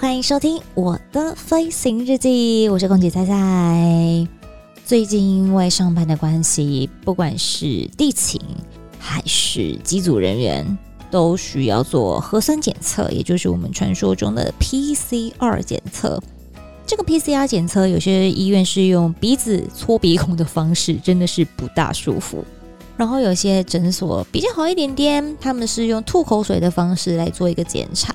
欢迎收听我的飞行日记，我是空姐菜菜。最近因为上班的关系，不管是地勤还是机组人员，都需要做核酸检测，也就是我们传说中的 PCR 检测。这个 PCR 检测，有些医院是用鼻子搓鼻孔的方式，真的是不大舒服。然后有些诊所比较好一点点，他们是用吐口水的方式来做一个检查。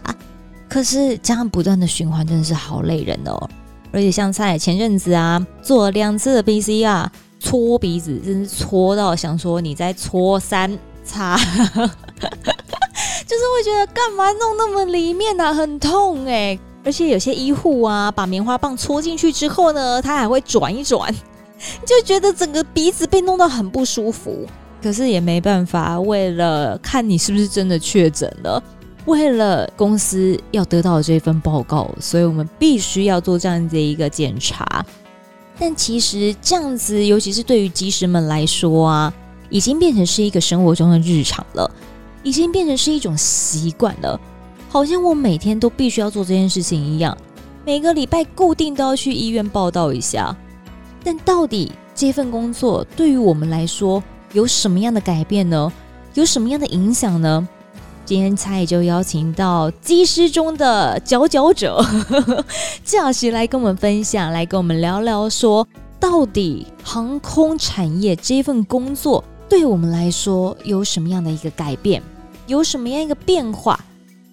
可是这样不断的循环真的是好累人哦，而且像在前阵子啊，做了两次的 PCR，搓鼻子真是搓到想说你在搓三擦，就是会觉得干嘛弄那么里面呢、啊？很痛哎！而且有些医护啊，把棉花棒戳进去之后呢，他还会转一转，就觉得整个鼻子被弄到很不舒服。可是也没办法，为了看你是不是真的确诊了。为了公司要得到这份报告，所以我们必须要做这样子的一个检查。但其实这样子，尤其是对于技师们来说啊，已经变成是一个生活中的日常了，已经变成是一种习惯了，好像我每天都必须要做这件事情一样，每个礼拜固定都要去医院报道一下。但到底这份工作对于我们来说有什么样的改变呢？有什么样的影响呢？今天蔡就邀请到机师中的佼佼者，驾师来跟我们分享，来跟我们聊聊说，到底航空产业这份工作对我们来说有什么样的一个改变，有什么样一个变化？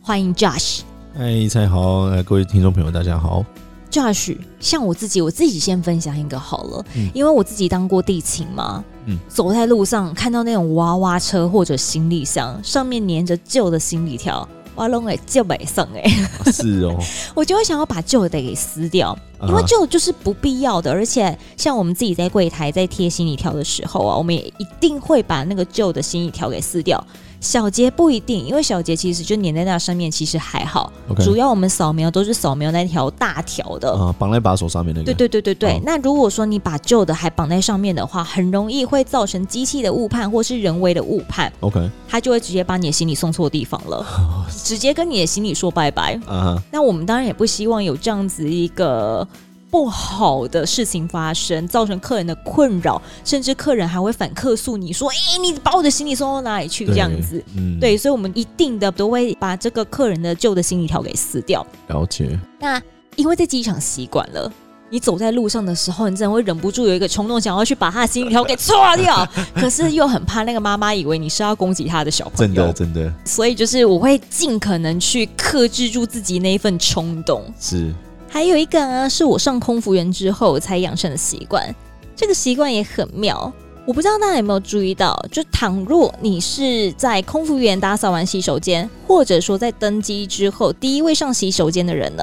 欢迎 Josh。嗨，蔡好，各位听众朋友，大家好。Josh，像我自己，我自己先分享一个好了，嗯、因为我自己当过地勤嘛，嗯，走在路上看到那种娃娃车或者行李箱上面粘着旧的行李条，哇龙哎旧北送哎，是哦，我就会想要把旧的给撕掉，因为旧就是不必要的，而且像我们自己在柜台在贴行李条的时候啊，我们也一定会把那个旧的行李条给撕掉。小节不一定，因为小节其实就粘在那上面，其实还好。Okay. 主要我们扫描都是扫描那条大条的，啊，绑在把手上面那个。对对对对对。哦、那如果说你把旧的还绑在上面的话，很容易会造成机器的误判或是人为的误判。OK，他就会直接把你的行李送错地方了，直接跟你的行李说拜拜。啊哈。那我们当然也不希望有这样子一个。不好的事情发生，造成客人的困扰，甚至客人还会反客诉你说：“哎，你把我的行李送到哪里去？”这样子，嗯，对，所以我们一定的都会把这个客人的旧的行李条给撕掉。了解。那因为在机场习惯了，你走在路上的时候，你真的会忍不住有一个冲动，想要去把他的行李条给搓掉，可是又很怕那个妈妈以为你是要攻击他的小朋友，真的真的。所以就是我会尽可能去克制住自己那一份冲动。是。还有一个啊，是我上空服员之后才养成的习惯。这个习惯也很妙，我不知道大家有没有注意到，就倘若你是在空服员打扫完洗手间，或者说在登机之后第一位上洗手间的人呢，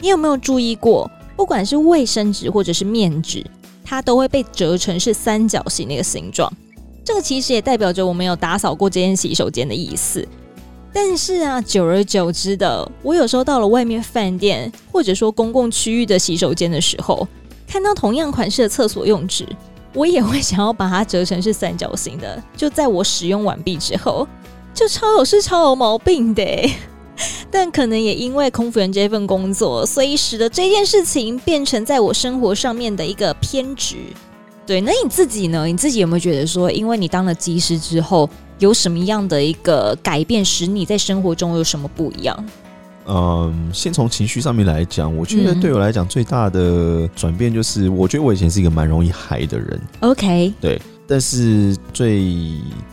你有没有注意过，不管是卫生纸或者是面纸，它都会被折成是三角形的一个形状。这个其实也代表着我们有打扫过这间洗手间的意思。但是啊，久而久之的，我有时候到了外面饭店或者说公共区域的洗手间的时候，看到同样款式的厕所用纸，我也会想要把它折成是三角形的。就在我使用完毕之后，就超有事超有毛病的。但可能也因为空服员这份工作，所以使得这件事情变成在我生活上面的一个偏执。对，那你自己呢？你自己有没有觉得说，因为你当了机师之后，有什么样的一个改变，使你在生活中有什么不一样？嗯，先从情绪上面来讲，我觉得对我来讲最大的转变就是，我觉得我以前是一个蛮容易嗨的人。OK，对，但是最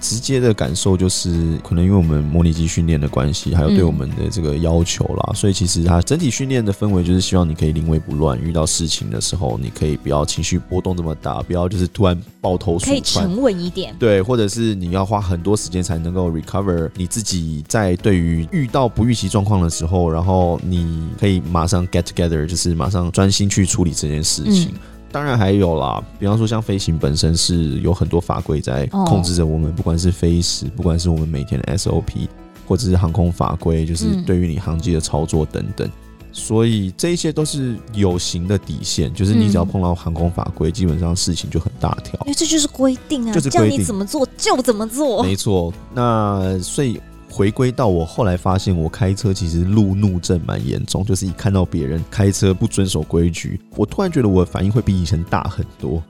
直接的感受就是，可能因为我们模拟机训练的关系，还有对我们的这个要求啦，嗯、所以其实它整体训练的氛围就是希望你可以临危不乱，遇到事情的时候，你可以不要情绪波动这么大，不要就是突然抱头鼠窜，可以沉稳一点。对，或者是你要花很多时间才能够 recover 你自己在对于遇到不预期状况的时候，然后你可以马上 get together，就是马上专心去处理这件事情。嗯当然还有啦，比方说像飞行本身是有很多法规在控制着我们，不管是飞时，不管是我们每天的 SOP，或者是航空法规，就是对于你航机的操作等等，所以这一些都是有形的底线，就是你只要碰到航空法规，基本上事情就很大条，因为这就是规定啊，就是叫你怎么做就怎么做，没错。那所以。回归到我后来发现，我开车其实路怒症蛮严重，就是一看到别人开车不遵守规矩，我突然觉得我的反应会比以前大很多。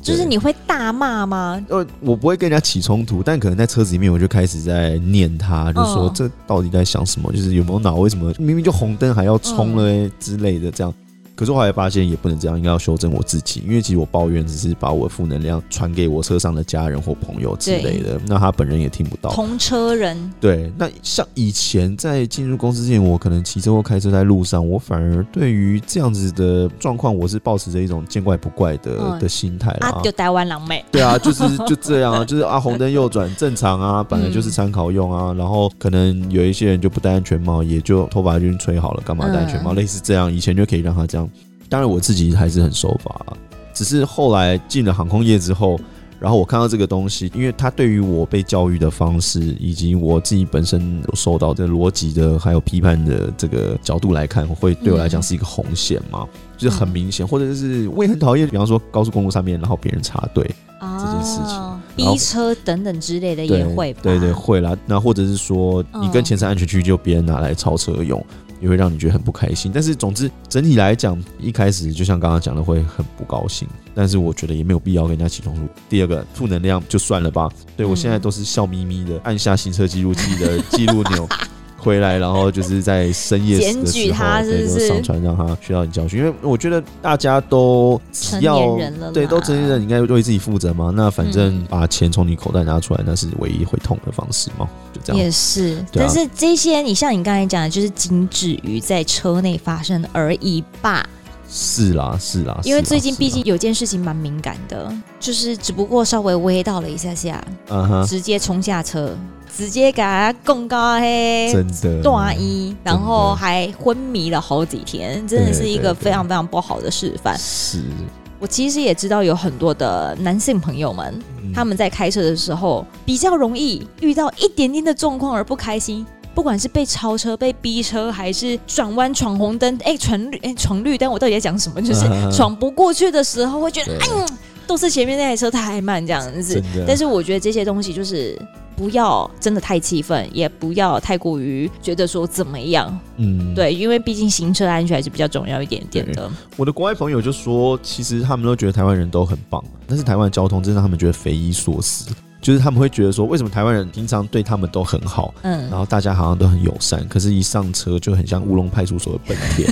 就是你会大骂吗？呃，我不会跟人家起冲突，但可能在车子里面我就开始在念他，就说这到底在想什么？就是有没有脑？为什么明明就红灯还要冲了、欸、之类的这样。可是后来发现也不能这样，应该要修正我自己，因为其实我抱怨只是把我的负能量传给我车上的家人或朋友之类的，那他本人也听不到。同车人。对，那像以前在进入公司之前，我可能骑车或开车在路上，我反而对于这样子的状况，我是保持着一种见怪不怪的、嗯、的心态啊。就台湾狼妹。对啊，就是 就这样啊，就是啊，红灯右转正常啊，本来就是参考用啊。然后可能有一些人就不戴安全帽，也就头发就吹好了，干嘛戴安全帽？嗯、类似这样，以前就可以让他这样。当然，我自己还是很守法，只是后来进了航空业之后，然后我看到这个东西，因为它对于我被教育的方式，以及我自己本身有受到的逻辑的还有批判的这个角度来看，会对我来讲是一个红线嘛，就是很明显，或者是我也很讨厌，比方说高速公路上面，然后别人插队这件事情，逼车等等之类的也会，对对会啦，那或者是说你跟前车安全区就别人拿来超车用。也会让你觉得很不开心，但是总之整体来讲，一开始就像刚刚讲的会很不高兴，但是我觉得也没有必要跟人家起冲突。第二个负能量就算了吧，对我现在都是笑眯眯的按下行车记录器的记录钮。回来，然后就是在深夜检举他，是不是上传让他学到你教训。因为我觉得大家都只要成年人了，对，都成年人，应该为自己负责嘛。那反正把钱从你口袋拿出来，那是唯一会痛的方式嘛。就这样。也是，啊、但是这些你像你刚才讲的，就是仅止于在车内发生而已吧。是啦，是啦，因为最近毕竟有件事情蛮敏感的，就是只不过稍微微到了一下下，嗯哼，直接冲下车。直接给他供高嘿，真的。断一，然后还昏迷了好几天，真的是一个非常非常不好的示范。是，我其实也知道有很多的男性朋友们，他们在开车的时候比较容易遇到一点点的状况而不开心，不管是被超车、被逼车，还是转弯闯红灯，哎，闯绿，哎，闯绿灯，我到底在讲什么？就是闯不过去的时候，会觉得，哎呀，都是前面那台车太慢这样子。但是我觉得这些东西就是。不要真的太气愤，也不要太过于觉得说怎么样。嗯，对，因为毕竟行车安全还是比较重要一点点的。我的国外朋友就说，其实他们都觉得台湾人都很棒，但是台湾的交通真的让他们觉得匪夷所思。就是他们会觉得说，为什么台湾人平常对他们都很好，嗯，然后大家好像都很友善，可是一上车就很像乌龙派出所的本田，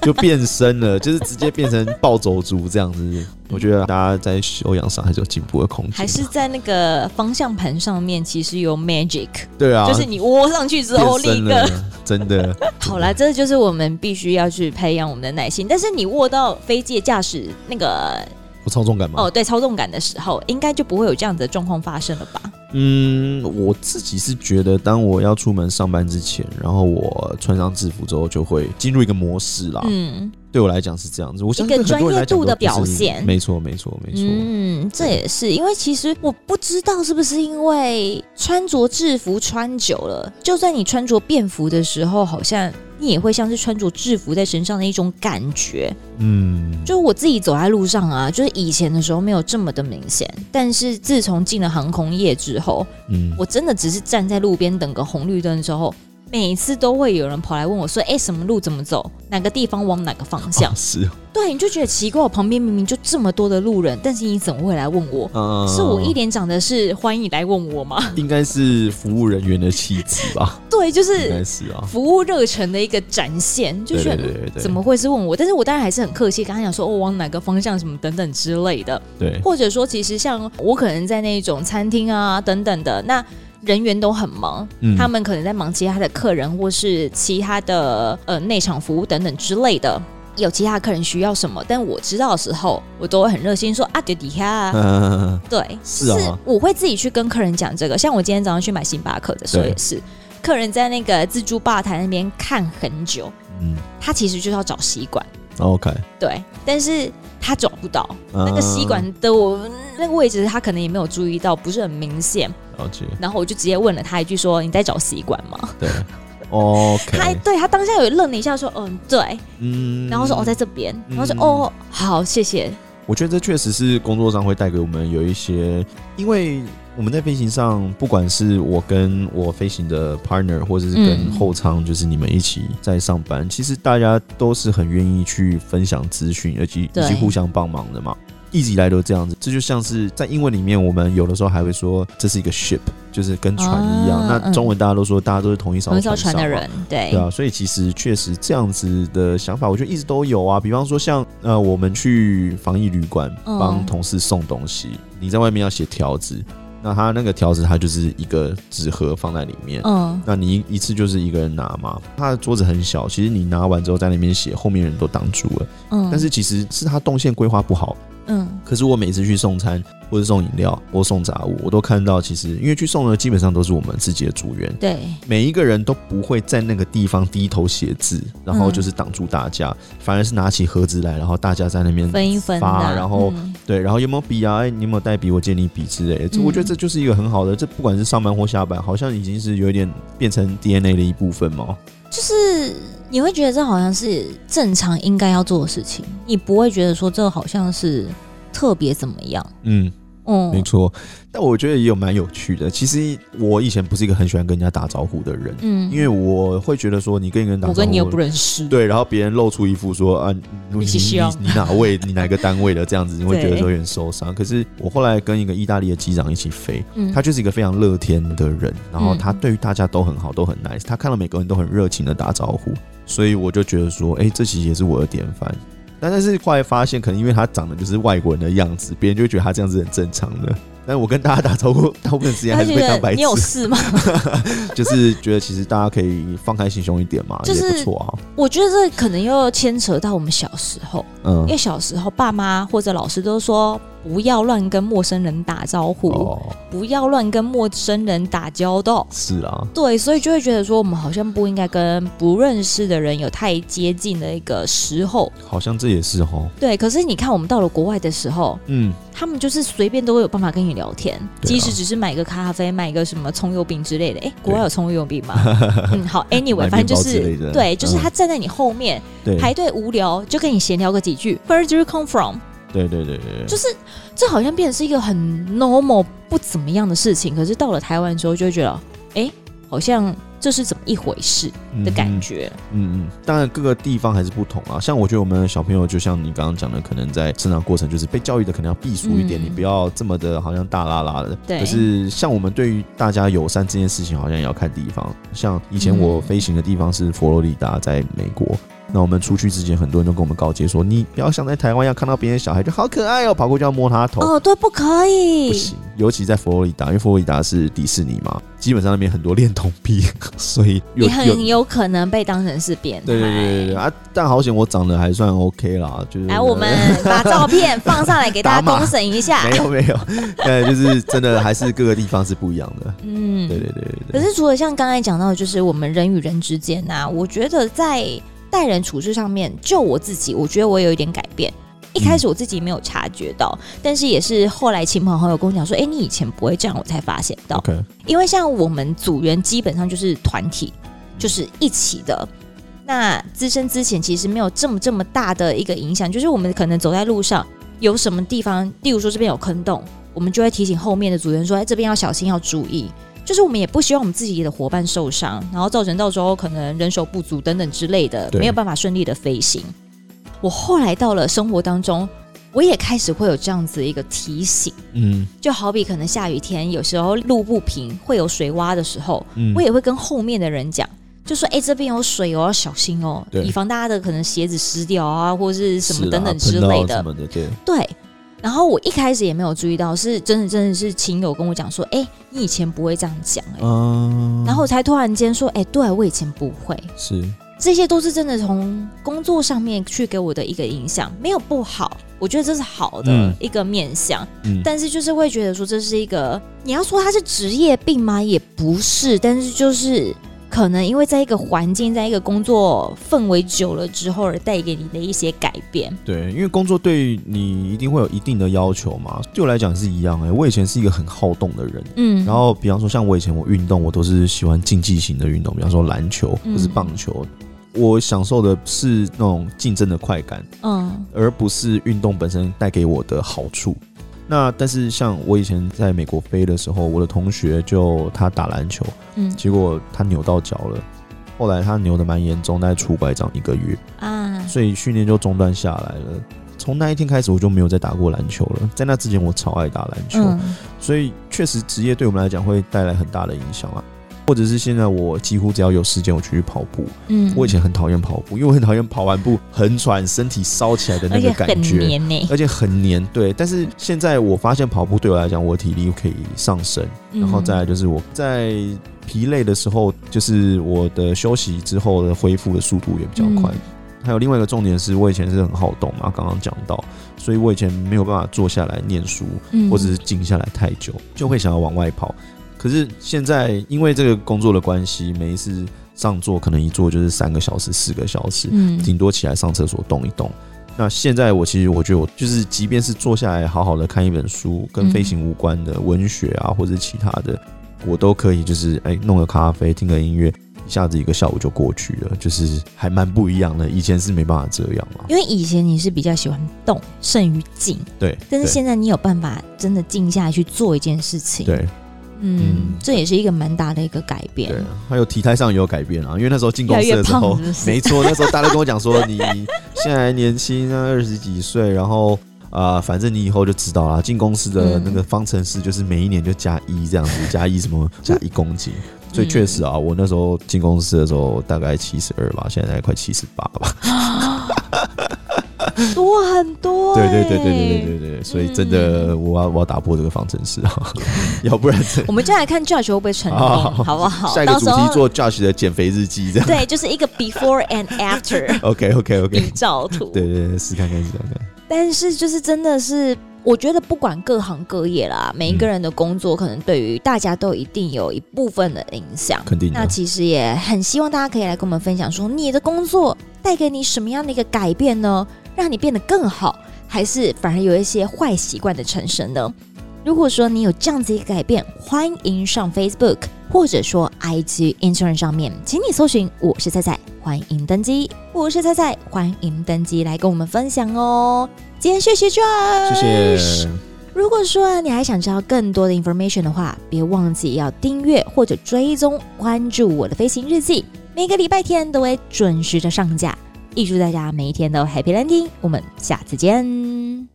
就变身了，就是直接变成暴走族这样子。我觉得大家在修养上还是有进步的空间，还是在那个方向盘上面其实有 magic，对啊，就是你窝上去之后立刻真的。好啦，这就是我们必须要去培养我们的耐心。但是你握到飞机驾驶那个。不操纵感吗？哦，对，操纵感的时候，应该就不会有这样子的状况发生了吧？嗯，我自己是觉得，当我要出门上班之前，然后我穿上制服之后，就会进入一个模式啦。嗯，对我来讲是这样子。我相信很多人来讲，一个专业度的表现，没错，没错，没错。嗯，这也是因为其实我不知道是不是因为穿着制服穿久了，就算你穿着便服的时候，好像。你也会像是穿着制服在身上的一种感觉，嗯，就是我自己走在路上啊，就是以前的时候没有这么的明显，但是自从进了航空业之后，嗯，我真的只是站在路边等个红绿灯之后，每次都会有人跑来问我说：“哎，什么路怎么走？哪个地方往哪个方向？”哦、是、哦，对，你就觉得奇怪，我旁边明明就这么多的路人，但是你怎么会来问我？嗯、是我一脸长的是欢迎你来问我吗？应该是服务人员的气质吧？对，就是服务热忱的一个展现，就是怎么会是问我？但是我当然还是很客气，跟他讲说：“我、哦、往哪个方向，什么等等之类的。”对，或者说，其实像我可能在那种餐厅啊等等的那。人员都很忙，嗯，他们可能在忙其他的客人，或是其他的呃内场服务等等之类的。有其他客人需要什么，但我知道的时候，我都会很热心说啊，对底下、啊，对，是啊、哦，我会自己去跟客人讲这个。像我今天早上去买星巴克的时候也是，客人在那个自助吧台那边看很久，嗯，他其实就是要找吸管，OK，对，但是。他找不到、嗯、那个吸管的我那个位置，他可能也没有注意到，不是很明显。了解。然后我就直接问了他一句说：“你在找吸管吗？”对。OK。他对他当下有愣了一下，说：“嗯，对。”嗯。然后说：“哦，在这边。”然后说：“哦，好，谢谢。”我觉得这确实是工作上会带给我们有一些，因为。我们在飞行上，不管是我跟我飞行的 partner，或者是跟后舱，就是你们一起在上班，嗯、其实大家都是很愿意去分享资讯，而且以及互相帮忙的嘛。一直以来都这样子，这就像是在英文里面，我们有的时候还会说这是一个 ship，就是跟船一样。啊、那中文大家都说，大家都是同一艘船，船的人，对对啊。所以其实确实这样子的想法，我觉得一直都有啊。比方说像呃，我们去防疫旅馆帮同事送东西，嗯、你在外面要写条子。那他那个条子，它就是一个纸盒放在里面。嗯，那你一次就是一个人拿嘛。他的桌子很小，其实你拿完之后在那边写，后面人都挡住了。嗯，但是其实是他动线规划不好。嗯，可是我每次去送餐或者送饮料或送杂物，我都看到，其实因为去送的基本上都是我们自己的组员，对，每一个人都不会在那个地方低头写字，然后就是挡住大家，嗯、反而是拿起盒子来，然后大家在那边分一分，然后、嗯、对，然后有没有笔啊？哎，你有没有带笔？我借你笔之类的。这我觉得这就是一个很好的，这不管是上班或下班，好像已经是有一点变成 DNA 的一部分嘛。就是你会觉得这好像是正常应该要做的事情，你不会觉得说这好像是。特别怎么样？嗯，嗯，没错。但我觉得也有蛮有趣的。其实我以前不是一个很喜欢跟人家打招呼的人，嗯，因为我会觉得说你跟一个人打招呼，我跟你又不认识，对，然后别人露出一副说啊，你你你，你哪位？你哪个单位的？这样子 你会觉得说有点受伤。可是我后来跟一个意大利的机长一起飞，嗯，他就是一个非常乐天的人，然后他对于大家都很好，都很 nice，他看到每个人都很热情的打招呼，所以我就觉得说，哎，这其实也是我的典范。但是后来发现，可能因为他长得就是外国人的样子，别人就会觉得他这样子很正常的。但是我跟大家打招呼，大部分时间还是被当白痴。你有事吗？就是觉得其实大家可以放开心胸一点嘛，就是、也不错啊。我觉得这可能又牵扯到我们小时候，嗯，因为小时候爸妈或者老师都说。不要乱跟陌生人打招呼，哦、不要乱跟陌生人打交道。是啊，对，所以就会觉得说，我们好像不应该跟不认识的人有太接近的一个时候。好像这也是哦。对，可是你看，我们到了国外的时候，嗯，他们就是随便都会有办法跟你聊天，啊、即使只是买个咖啡、买个什么葱油饼之类的。哎，国外有葱油饼吗？嗯，好，Anyway，反正就是对，就是他站在你后面、嗯、排队无聊，就跟你闲聊个几句。Where do you come from？对对对对，就是这好像变成是一个很 normal 不怎么样的事情，可是到了台湾之后，就会觉得，哎，好像这是怎么一回事的感觉。嗯嗯，当然各个地方还是不同啊。像我觉得我们小朋友，就像你刚刚讲的，可能在成长过程就是被教育的可能要避俗一点，嗯、你不要这么的好像大拉拉的。对。可是像我们对于大家友善这件事情，好像也要看地方。像以前我飞行的地方是佛罗里达，在美国。那我们出去之前，很多人都跟我们告诫说：“你不要像在台湾一样，看到别人小孩就好可爱哦，跑过去要摸他头。”哦，对，不可以，不行。尤其在佛罗里达，因为佛罗里达是迪士尼嘛，基本上那边很多恋童癖，所以你很有可能被当成是变态。对对对对对啊！但好险，我长得还算 OK 啦，就是来我们把照片放上来给大家 公审一下。没有没有，对，就是真的还是各个地方是不一样的。嗯，对对对对。可是除了像刚才讲到的，就是我们人与人之间呐，我觉得在。待人处事上面，就我自己，我觉得我有一点改变。一开始我自己没有察觉到，嗯、但是也是后来亲朋好友跟我讲说：“哎、欸，你以前不会这样。”我才发现到。因为像我们组员基本上就是团体，就是一起的。那资深之前其实没有这么这么大的一个影响，就是我们可能走在路上有什么地方，例如说这边有坑洞，我们就会提醒后面的组员说：“哎，这边要小心，要注意。”就是我们也不希望我们自己的伙伴受伤，然后造成到时候可能人手不足等等之类的，没有办法顺利的飞行。我后来到了生活当中，我也开始会有这样子一个提醒，嗯，就好比可能下雨天，有时候路不平会有水洼的时候，嗯，我也会跟后面的人讲，就说：“哎，这边有水哦，要小心哦，以防大家的可能鞋子湿掉啊，或者是什么等等之类的。”对。对。然后我一开始也没有注意到，是真的真的是亲友跟我讲说：“哎，你以前不会这样讲。”哎，嗯，然后我才突然间说：“哎，对，我以前不会。”是。这些都是真的从工作上面去给我的一个影响，没有不好，我觉得这是好的一个面向。嗯，但是就是会觉得说这是一个，你要说它是职业病吗？也不是，但是就是可能因为在一个环境，在一个工作氛围久了之后而带给你的一些改变。对，因为工作对你一定会有一定的要求嘛。对我来讲是一样哎、欸，我以前是一个很好动的人，嗯，然后比方说像我以前我运动，我都是喜欢竞技型的运动，比方说篮球或是棒球。嗯我享受的是那种竞争的快感，嗯，而不是运动本身带给我的好处。那但是像我以前在美国飞的时候，我的同学就他打篮球，嗯，结果他扭到脚了，后来他扭的蛮严重，大概出拐杖一个月啊，所以训练就中断下来了。从那一天开始，我就没有再打过篮球了。在那之前，我超爱打篮球，嗯，所以确实职业对我们来讲会带来很大的影响啊。或者是现在我几乎只要有时间，我就去跑步。嗯，我以前很讨厌跑步，因为我很讨厌跑完步很喘，身体烧起来的那个感觉，而且很黏呢，而且很黏。对，但是现在我发现跑步对我来讲，我体力可以上升。然后再来就是我在疲累的时候，就是我的休息之后的恢复的速度也比较快。还有另外一个重点是我以前是很好动嘛，刚刚讲到，所以我以前没有办法坐下来念书，或者是静下来太久，就会想要往外跑。可是现在，因为这个工作的关系，每一次上座可能一坐就是三个小时、四个小时，嗯，顶多起来上厕所动一动。那现在我其实我觉得我就是，即便是坐下来好好的看一本书，跟飞行无关的文学啊，或者其他的，我都可以就是哎弄个咖啡，听个音乐，一下子一个下午就过去了，就是还蛮不一样的。以前是没办法这样嘛，因为以前你是比较喜欢动胜于静，对，但是现在你有办法真的静下来去做一件事情，对。嗯，这也是一个蛮大的一个改变。对，还有体态上也有改变啊，因为那时候进公司的时候，是是 没错，那时候大家跟我讲说，你现在还年轻啊，二十几岁，然后啊、呃，反正你以后就知道了，进公司的那个方程式就是每一年就加一这样子，加一什么加一公斤。所以确实啊，我那时候进公司的时候大概七十二吧，现在大概快七十八吧。多很多，对对对对对对对对，所以真的我要我要打破这个方程式啊，要不然我们就来看 Josh 会不会成功，好不好？下一个主题做 Josh 的减肥日记，这样对，就是一个 before and after。OK OK OK，比照图，对对对，试看看试看看。但是就是真的是，我觉得不管各行各业啦，每一个人的工作可能对于大家都一定有一部分的影响，肯定。那其实也很希望大家可以来跟我们分享，说你的工作带给你什么样的一个改变呢？让你变得更好，还是反而有一些坏习惯的产生呢？如果说你有这样子一个改变，欢迎上 Facebook 或者说 IG Instagram 上面，请你搜寻我是菜菜，欢迎登机。我是菜菜，欢迎登机来跟我们分享哦。今天谢谢 Josh，谢谢。如果说你还想知道更多的 information 的话，别忘记要订阅或者追踪关注我的飞行日记，每个礼拜天都会准时的上架。预祝大家每一天都 Happy Landing，我们下次见。